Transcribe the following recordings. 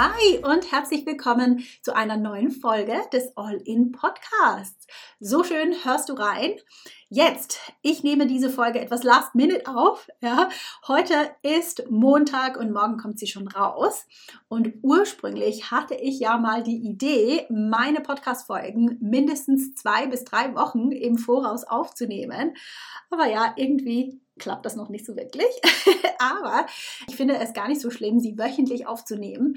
Hi und herzlich willkommen zu einer neuen Folge des All-In Podcasts. So schön hörst du rein. Jetzt, ich nehme diese Folge etwas last minute auf. Ja. Heute ist Montag und morgen kommt sie schon raus. Und ursprünglich hatte ich ja mal die Idee, meine Podcast-Folgen mindestens zwei bis drei Wochen im Voraus aufzunehmen. Aber ja, irgendwie klappt das noch nicht so wirklich. Aber ich finde es gar nicht so schlimm, sie wöchentlich aufzunehmen.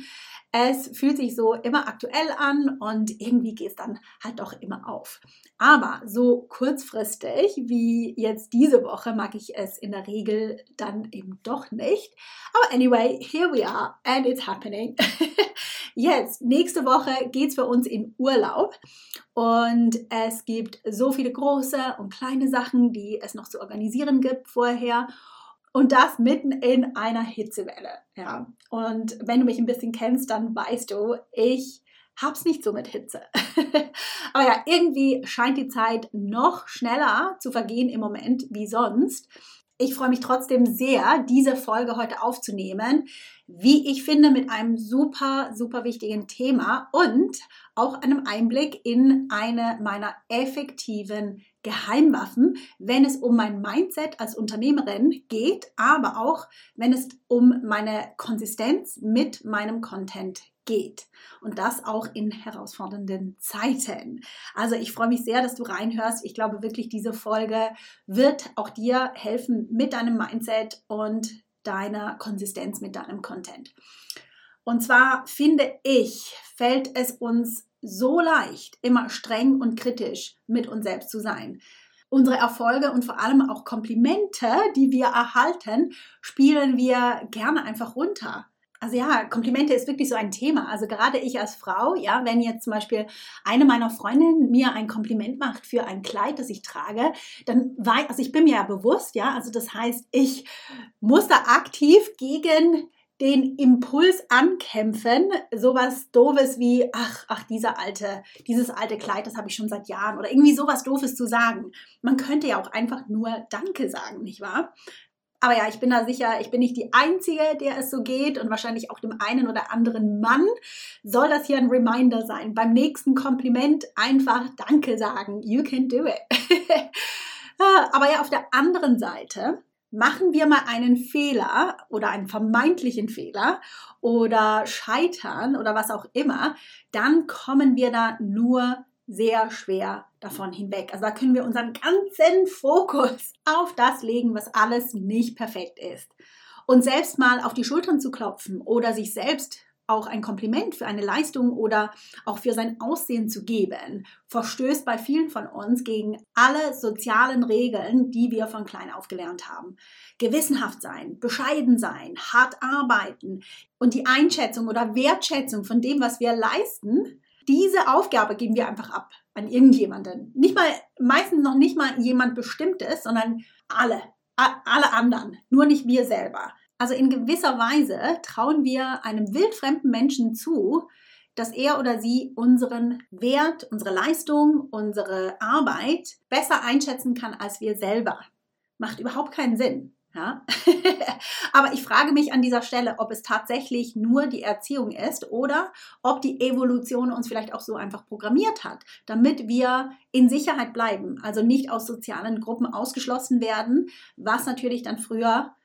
Es fühlt sich so immer aktuell an und irgendwie geht es dann halt doch immer auf. Aber so kurzfristig wie jetzt diese Woche mag ich es in der Regel dann eben doch nicht. Aber anyway, here we are and it's happening. Jetzt, nächste Woche geht es für uns in Urlaub und es gibt so viele große und kleine Sachen, die es noch zu organisieren gibt vorher. Und das mitten in einer Hitzewelle. Ja. Und wenn du mich ein bisschen kennst, dann weißt du, ich hab's nicht so mit Hitze. Aber ja, irgendwie scheint die Zeit noch schneller zu vergehen im Moment wie sonst. Ich freue mich trotzdem sehr, diese Folge heute aufzunehmen. Wie ich finde, mit einem super, super wichtigen Thema und auch einem Einblick in eine meiner effektiven Geheimwaffen, wenn es um mein Mindset als Unternehmerin geht, aber auch wenn es um meine Konsistenz mit meinem Content geht. Und das auch in herausfordernden Zeiten. Also ich freue mich sehr, dass du reinhörst. Ich glaube wirklich, diese Folge wird auch dir helfen mit deinem Mindset und deiner Konsistenz mit deinem Content. Und zwar finde ich, fällt es uns so leicht, immer streng und kritisch mit uns selbst zu sein. Unsere Erfolge und vor allem auch Komplimente, die wir erhalten, spielen wir gerne einfach runter. Also ja, Komplimente ist wirklich so ein Thema. Also gerade ich als Frau, ja, wenn jetzt zum Beispiel eine meiner Freundinnen mir ein Kompliment macht für ein Kleid, das ich trage, dann weiß, also ich bin mir ja bewusst, ja, also das heißt, ich muss da aktiv gegen den Impuls ankämpfen, sowas doofes wie ach ach dieser alte dieses alte Kleid, das habe ich schon seit Jahren oder irgendwie sowas doofes zu sagen. Man könnte ja auch einfach nur Danke sagen, nicht wahr? Aber ja, ich bin da sicher, ich bin nicht die Einzige, der es so geht und wahrscheinlich auch dem einen oder anderen Mann soll das hier ein Reminder sein. Beim nächsten Kompliment einfach Danke sagen. You can do it. Aber ja, auf der anderen Seite machen wir mal einen Fehler oder einen vermeintlichen Fehler oder scheitern oder was auch immer, dann kommen wir da nur sehr schwer davon hinweg. Also da können wir unseren ganzen Fokus auf das legen, was alles nicht perfekt ist. Und selbst mal auf die Schultern zu klopfen oder sich selbst auch ein Kompliment für eine Leistung oder auch für sein Aussehen zu geben, verstößt bei vielen von uns gegen alle sozialen Regeln, die wir von klein auf gelernt haben. Gewissenhaft sein, bescheiden sein, hart arbeiten und die Einschätzung oder Wertschätzung von dem, was wir leisten, diese Aufgabe geben wir einfach ab an irgendjemanden. Nicht mal, meistens noch nicht mal jemand Bestimmtes, sondern alle, alle anderen, nur nicht wir selber. Also in gewisser Weise trauen wir einem wildfremden Menschen zu, dass er oder sie unseren Wert, unsere Leistung, unsere Arbeit besser einschätzen kann als wir selber. Macht überhaupt keinen Sinn. Ja? Aber ich frage mich an dieser Stelle, ob es tatsächlich nur die Erziehung ist oder ob die Evolution uns vielleicht auch so einfach programmiert hat, damit wir in Sicherheit bleiben, also nicht aus sozialen Gruppen ausgeschlossen werden, was natürlich dann früher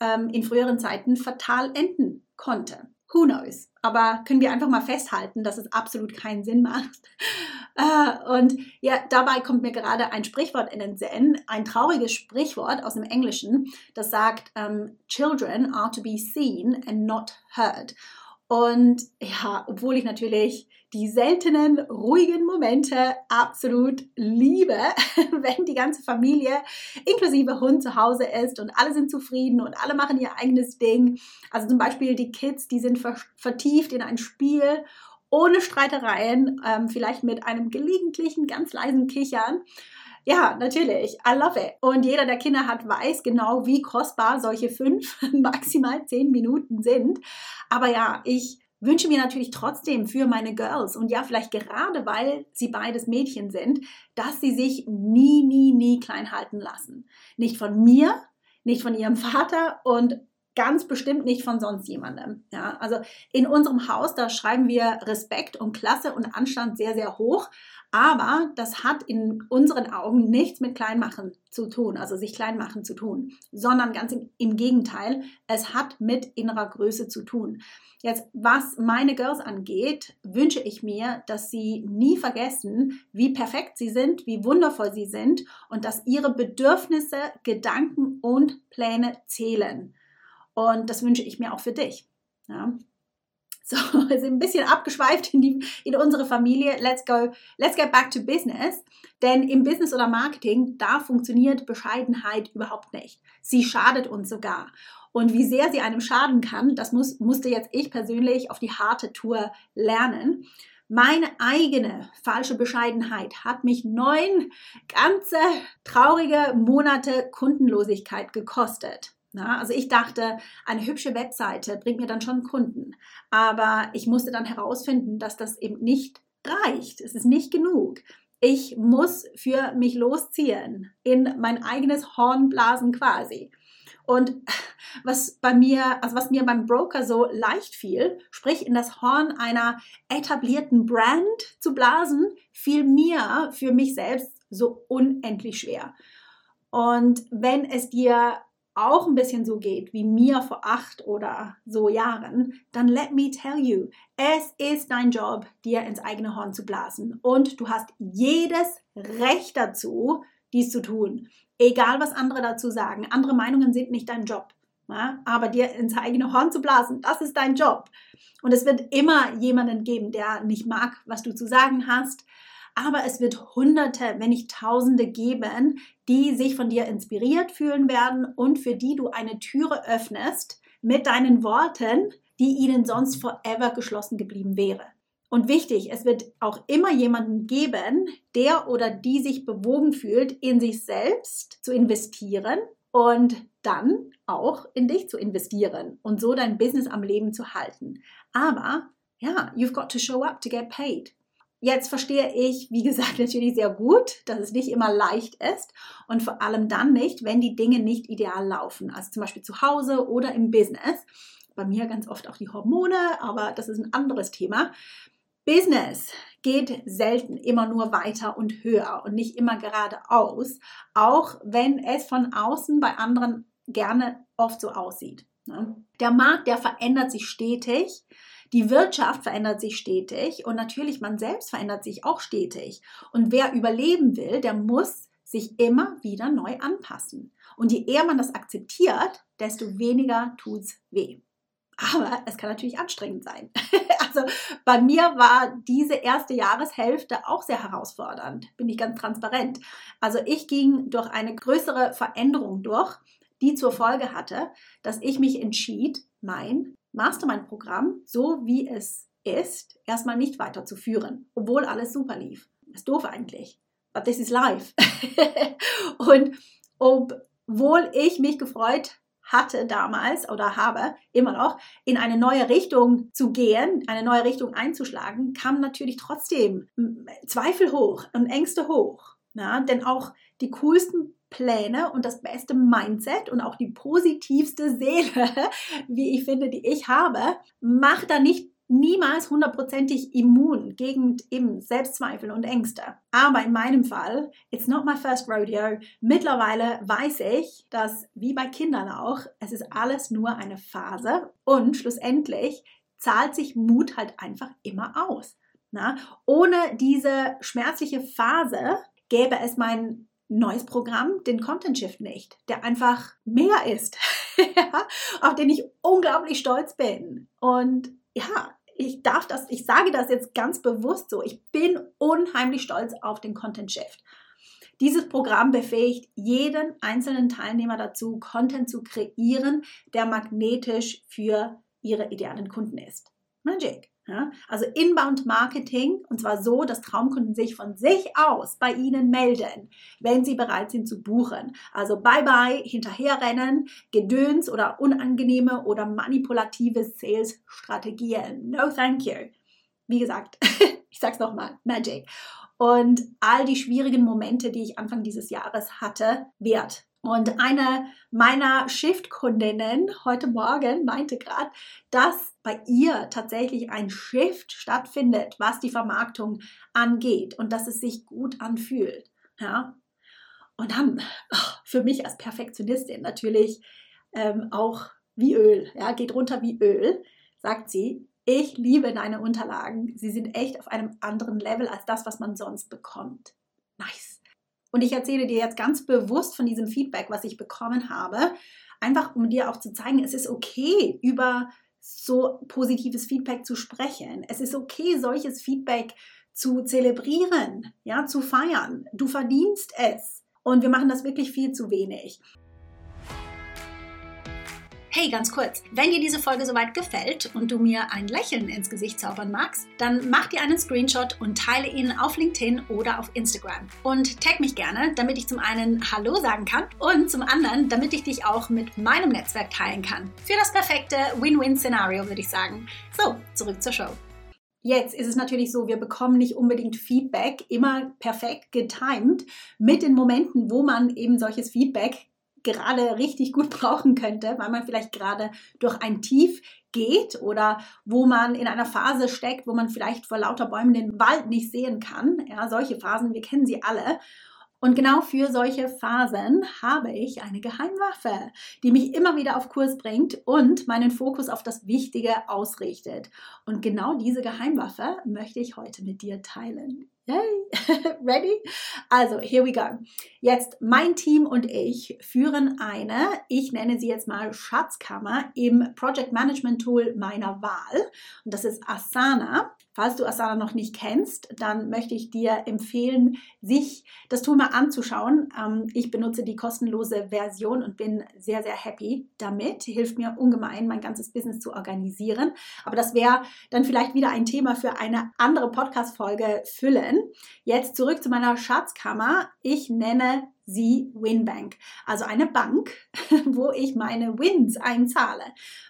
ähm, in früheren Zeiten fatal enden konnte. Who knows? Aber können wir einfach mal festhalten, dass es absolut keinen Sinn macht. Äh, und ja, dabei kommt mir gerade ein Sprichwort in den Sinn, ein trauriges Sprichwort aus dem Englischen, das sagt, ähm, Children are to be seen and not heard. Und ja, obwohl ich natürlich die seltenen ruhigen Momente absolut liebe, wenn die ganze Familie inklusive Hund zu Hause ist und alle sind zufrieden und alle machen ihr eigenes Ding. Also zum Beispiel die Kids, die sind vertieft in ein Spiel ohne Streitereien, ähm, vielleicht mit einem gelegentlichen ganz leisen Kichern. Ja, natürlich. I love it. Und jeder, der Kinder hat, weiß genau, wie kostbar solche fünf, maximal zehn Minuten sind. Aber ja, ich wünsche mir natürlich trotzdem für meine Girls und ja, vielleicht gerade weil sie beides Mädchen sind, dass sie sich nie, nie, nie klein halten lassen. Nicht von mir, nicht von ihrem Vater und ganz bestimmt nicht von sonst jemandem. Ja, also in unserem Haus, da schreiben wir Respekt und Klasse und Anstand sehr, sehr hoch. Aber das hat in unseren Augen nichts mit Kleinmachen zu tun, also sich Kleinmachen zu tun, sondern ganz im, im Gegenteil, es hat mit innerer Größe zu tun. Jetzt, was meine Girls angeht, wünsche ich mir, dass sie nie vergessen, wie perfekt sie sind, wie wundervoll sie sind und dass ihre Bedürfnisse, Gedanken und Pläne zählen. Und das wünsche ich mir auch für dich. Ja. So, wir sind ein bisschen abgeschweift in, die, in unsere Familie. Let's go, let's get back to business. Denn im Business oder Marketing, da funktioniert Bescheidenheit überhaupt nicht. Sie schadet uns sogar. Und wie sehr sie einem schaden kann, das muss, musste jetzt ich persönlich auf die harte Tour lernen. Meine eigene falsche Bescheidenheit hat mich neun ganze traurige Monate Kundenlosigkeit gekostet. Na, also ich dachte, eine hübsche Webseite bringt mir dann schon Kunden. Aber ich musste dann herausfinden, dass das eben nicht reicht. Es ist nicht genug. Ich muss für mich losziehen, in mein eigenes Horn blasen quasi. Und was bei mir, also was mir beim Broker so leicht fiel, sprich in das Horn einer etablierten Brand zu blasen, fiel mir für mich selbst so unendlich schwer. Und wenn es dir auch ein bisschen so geht wie mir vor acht oder so Jahren, dann let me tell you, es ist dein Job, dir ins eigene Horn zu blasen. Und du hast jedes Recht dazu, dies zu tun. Egal, was andere dazu sagen. Andere Meinungen sind nicht dein Job. Ja? Aber dir ins eigene Horn zu blasen, das ist dein Job. Und es wird immer jemanden geben, der nicht mag, was du zu sagen hast aber es wird Hunderte, wenn nicht Tausende geben, die sich von dir inspiriert fühlen werden und für die du eine Türe öffnest mit deinen Worten, die ihnen sonst forever geschlossen geblieben wäre. Und wichtig, es wird auch immer jemanden geben, der oder die sich bewogen fühlt, in sich selbst zu investieren und dann auch in dich zu investieren und so dein Business am Leben zu halten. Aber ja, you've got to show up to get paid. Jetzt verstehe ich, wie gesagt, natürlich sehr gut, dass es nicht immer leicht ist und vor allem dann nicht, wenn die Dinge nicht ideal laufen. Also zum Beispiel zu Hause oder im Business. Bei mir ganz oft auch die Hormone, aber das ist ein anderes Thema. Business geht selten immer nur weiter und höher und nicht immer geradeaus, auch wenn es von außen bei anderen gerne oft so aussieht. Ne? Der Markt, der verändert sich stetig die Wirtschaft verändert sich stetig und natürlich man selbst verändert sich auch stetig. Und wer überleben will, der muss sich immer wieder neu anpassen. Und je eher man das akzeptiert, desto weniger tut es weh. Aber es kann natürlich anstrengend sein. Also bei mir war diese erste Jahreshälfte auch sehr herausfordernd, bin ich ganz transparent. Also ich ging durch eine größere Veränderung durch, die zur Folge hatte, dass ich mich entschied, mein Mastermind-Programm, so wie es ist, erstmal nicht weiterzuführen, obwohl alles super lief. ist doof eigentlich. But this is life. und obwohl ich mich gefreut hatte damals oder habe immer noch, in eine neue Richtung zu gehen, eine neue Richtung einzuschlagen, kamen natürlich trotzdem Zweifel hoch und Ängste hoch. Ja, denn auch die coolsten Pläne und das beste Mindset und auch die positivste Seele, wie ich finde, die ich habe, macht da nicht niemals hundertprozentig immun gegen eben Selbstzweifel und Ängste. Aber in meinem Fall, it's not my first rodeo. Mittlerweile weiß ich, dass wie bei Kindern auch, es ist alles nur eine Phase und schlussendlich zahlt sich Mut halt einfach immer aus. Na? Ohne diese schmerzliche Phase gäbe es mein neues Programm, den Content Shift nicht, der einfach mehr ist, auf den ich unglaublich stolz bin. Und ja, ich darf das, ich sage das jetzt ganz bewusst so. Ich bin unheimlich stolz auf den Content Shift. Dieses Programm befähigt jeden einzelnen Teilnehmer dazu, Content zu kreieren, der magnetisch für ihre idealen Kunden ist. Magic. Ja, also Inbound Marketing und zwar so, dass Traumkunden sich von sich aus bei Ihnen melden, wenn sie bereit sind zu buchen. Also bye bye, hinterherrennen, Gedöns oder unangenehme oder manipulative Sales-Strategien. No thank you. Wie gesagt, ich sag's nochmal, Magic. Und all die schwierigen Momente, die ich Anfang dieses Jahres hatte, wert. Und eine meiner Shift-Kundinnen heute Morgen meinte gerade, dass bei ihr tatsächlich ein Shift stattfindet, was die Vermarktung angeht und dass es sich gut anfühlt. Ja? Und dann ach, für mich als Perfektionistin natürlich ähm, auch wie Öl, ja, geht runter wie Öl, sagt sie. Ich liebe deine Unterlagen. Sie sind echt auf einem anderen Level als das, was man sonst bekommt. Nice. Und ich erzähle dir jetzt ganz bewusst von diesem Feedback, was ich bekommen habe, einfach um dir auch zu zeigen, es ist okay, über so positives Feedback zu sprechen. Es ist okay, solches Feedback zu zelebrieren, ja, zu feiern. Du verdienst es. Und wir machen das wirklich viel zu wenig. Hey, ganz kurz, wenn dir diese Folge soweit gefällt und du mir ein Lächeln ins Gesicht zaubern magst, dann mach dir einen Screenshot und teile ihn auf LinkedIn oder auf Instagram. Und tag mich gerne, damit ich zum einen Hallo sagen kann und zum anderen, damit ich dich auch mit meinem Netzwerk teilen kann. Für das perfekte Win-Win-Szenario würde ich sagen. So, zurück zur Show. Jetzt ist es natürlich so, wir bekommen nicht unbedingt Feedback immer perfekt getimed mit den Momenten, wo man eben solches Feedback gerade richtig gut brauchen könnte, weil man vielleicht gerade durch ein Tief geht oder wo man in einer Phase steckt, wo man vielleicht vor lauter Bäumen den Wald nicht sehen kann. Ja, solche Phasen, wir kennen sie alle. Und genau für solche Phasen habe ich eine Geheimwaffe, die mich immer wieder auf Kurs bringt und meinen Fokus auf das Wichtige ausrichtet. Und genau diese Geheimwaffe möchte ich heute mit dir teilen. Yay! Ready? Also, here we go. Jetzt, mein Team und ich führen eine, ich nenne sie jetzt mal Schatzkammer im Project Management Tool meiner Wahl. Und das ist Asana. Falls du Asana noch nicht kennst, dann möchte ich dir empfehlen, sich das Tool mal anzuschauen. Ähm, ich benutze die kostenlose Version und bin sehr, sehr happy damit. Hilft mir ungemein, mein ganzes Business zu organisieren. Aber das wäre dann vielleicht wieder ein Thema für eine andere Podcast-Folge füllen. Jetzt zurück zu meiner Schatzkammer. Ich nenne sie Winbank, also eine Bank, wo ich meine Wins einzahle.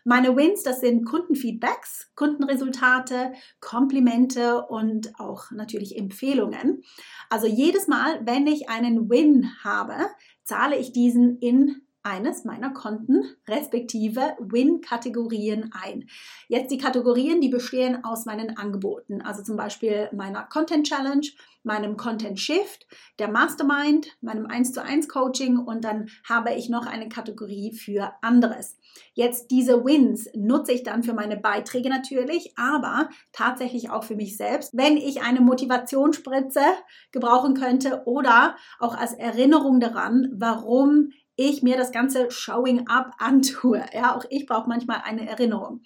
Meine Wins, das sind Kundenfeedbacks, Kundenresultate, Komplimente und auch natürlich Empfehlungen. Also jedes Mal, wenn ich einen Win habe, zahle ich diesen in eines meiner Konten respektive Win-Kategorien ein. Jetzt die Kategorien, die bestehen aus meinen Angeboten, also zum Beispiel meiner Content Challenge, meinem Content Shift, der Mastermind, meinem 1 zu 1 Coaching und dann habe ich noch eine Kategorie für anderes. Jetzt diese Wins nutze ich dann für meine Beiträge natürlich, aber tatsächlich auch für mich selbst, wenn ich eine Motivationsspritze gebrauchen könnte oder auch als Erinnerung daran, warum ich mir das ganze Showing Up antue. Ja, auch ich brauche manchmal eine Erinnerung.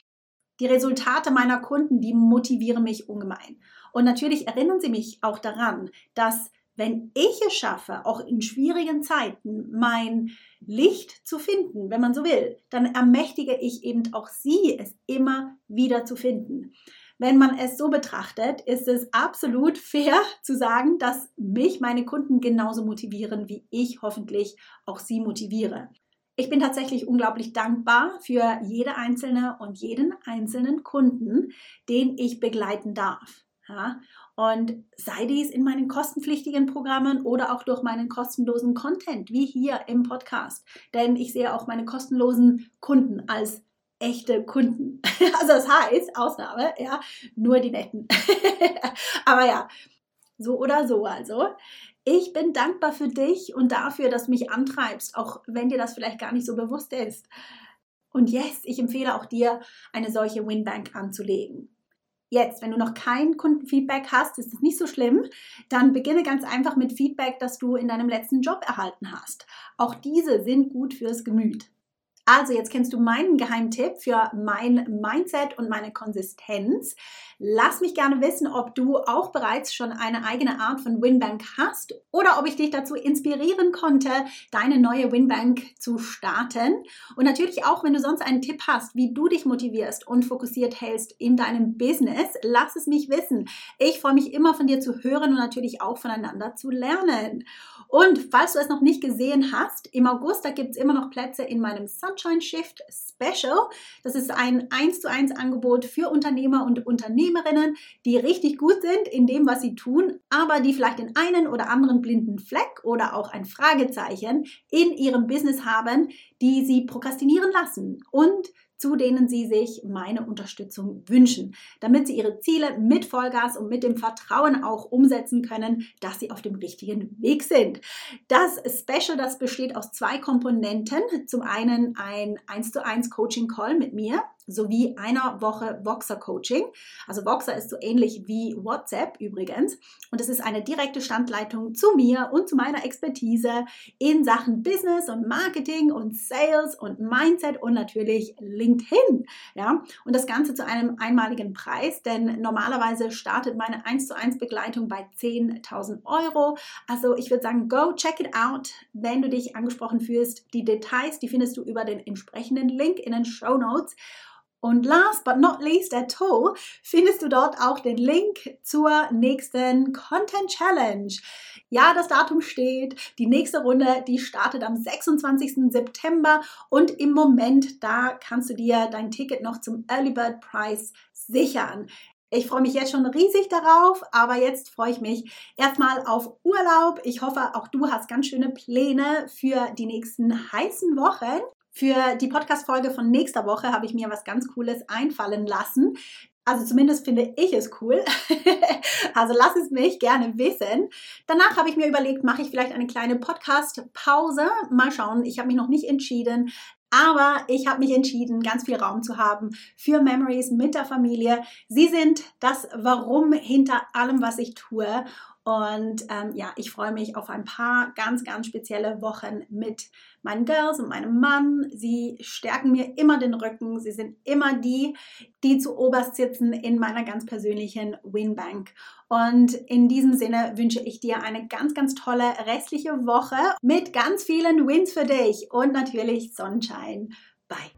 Die Resultate meiner Kunden, die motivieren mich ungemein. Und natürlich erinnern sie mich auch daran, dass wenn ich es schaffe, auch in schwierigen Zeiten mein Licht zu finden, wenn man so will, dann ermächtige ich eben auch sie, es immer wieder zu finden. Wenn man es so betrachtet, ist es absolut fair zu sagen, dass mich meine Kunden genauso motivieren, wie ich hoffentlich auch sie motiviere. Ich bin tatsächlich unglaublich dankbar für jede einzelne und jeden einzelnen Kunden, den ich begleiten darf. Ja? Und sei dies in meinen kostenpflichtigen Programmen oder auch durch meinen kostenlosen Content, wie hier im Podcast. Denn ich sehe auch meine kostenlosen Kunden als echte Kunden. Also das heißt, Ausnahme, ja, nur die netten. Aber ja, so oder so also. Ich bin dankbar für dich und dafür, dass du mich antreibst, auch wenn dir das vielleicht gar nicht so bewusst ist. Und yes, ich empfehle auch dir, eine solche Winbank anzulegen. Jetzt, wenn du noch kein Kundenfeedback hast, ist das nicht so schlimm. Dann beginne ganz einfach mit Feedback, das du in deinem letzten Job erhalten hast. Auch diese sind gut fürs Gemüt. Also jetzt kennst du meinen Geheimtipp für mein Mindset und meine Konsistenz. Lass mich gerne wissen, ob du auch bereits schon eine eigene Art von Winbank hast oder ob ich dich dazu inspirieren konnte, deine neue Winbank zu starten. Und natürlich auch, wenn du sonst einen Tipp hast, wie du dich motivierst und fokussiert hältst in deinem Business, lass es mich wissen. Ich freue mich immer von dir zu hören und natürlich auch voneinander zu lernen. Und falls du es noch nicht gesehen hast, im August, da gibt es immer noch Plätze in meinem Sunshine Shift Special. Das ist ein 1 zu 1 Angebot für Unternehmer und Unternehmerinnen, die richtig gut sind in dem, was sie tun, aber die vielleicht den einen oder anderen blinden Fleck oder auch ein Fragezeichen in ihrem Business haben, die sie prokrastinieren lassen und zu denen sie sich meine Unterstützung wünschen, damit sie ihre Ziele mit Vollgas und mit dem Vertrauen auch umsetzen können, dass sie auf dem richtigen Weg sind. Das Special, das besteht aus zwei Komponenten. Zum einen ein 1 zu 1 Coaching Call mit mir sowie einer Woche Voxer Coaching. Also Voxer ist so ähnlich wie WhatsApp übrigens. Und es ist eine direkte Standleitung zu mir und zu meiner Expertise in Sachen Business und Marketing und Sales und Mindset und natürlich LinkedIn. Ja, und das Ganze zu einem einmaligen Preis, denn normalerweise startet meine 1 zu 1 Begleitung bei 10.000 Euro. Also ich würde sagen, go check it out, wenn du dich angesprochen fühlst. Die Details, die findest du über den entsprechenden Link in den Show Notes. Und last but not least at all findest du dort auch den Link zur nächsten Content Challenge. Ja, das Datum steht. Die nächste Runde, die startet am 26. September und im Moment, da kannst du dir dein Ticket noch zum Early Bird Price sichern. Ich freue mich jetzt schon riesig darauf, aber jetzt freue ich mich erstmal auf Urlaub. Ich hoffe, auch du hast ganz schöne Pläne für die nächsten heißen Wochen. Für die Podcast-Folge von nächster Woche habe ich mir was ganz Cooles einfallen lassen. Also zumindest finde ich es cool. also lass es mich gerne wissen. Danach habe ich mir überlegt, mache ich vielleicht eine kleine Podcast-Pause. Mal schauen, ich habe mich noch nicht entschieden. Aber ich habe mich entschieden, ganz viel Raum zu haben für Memories mit der Familie. Sie sind das Warum hinter allem, was ich tue. Und ähm, ja, ich freue mich auf ein paar ganz, ganz spezielle Wochen mit meinen Girls und meinem Mann. Sie stärken mir immer den Rücken. Sie sind immer die, die zu oberst sitzen in meiner ganz persönlichen Winbank. Und in diesem Sinne wünsche ich dir eine ganz, ganz tolle restliche Woche mit ganz vielen Wins für dich und natürlich Sonnenschein. Bye.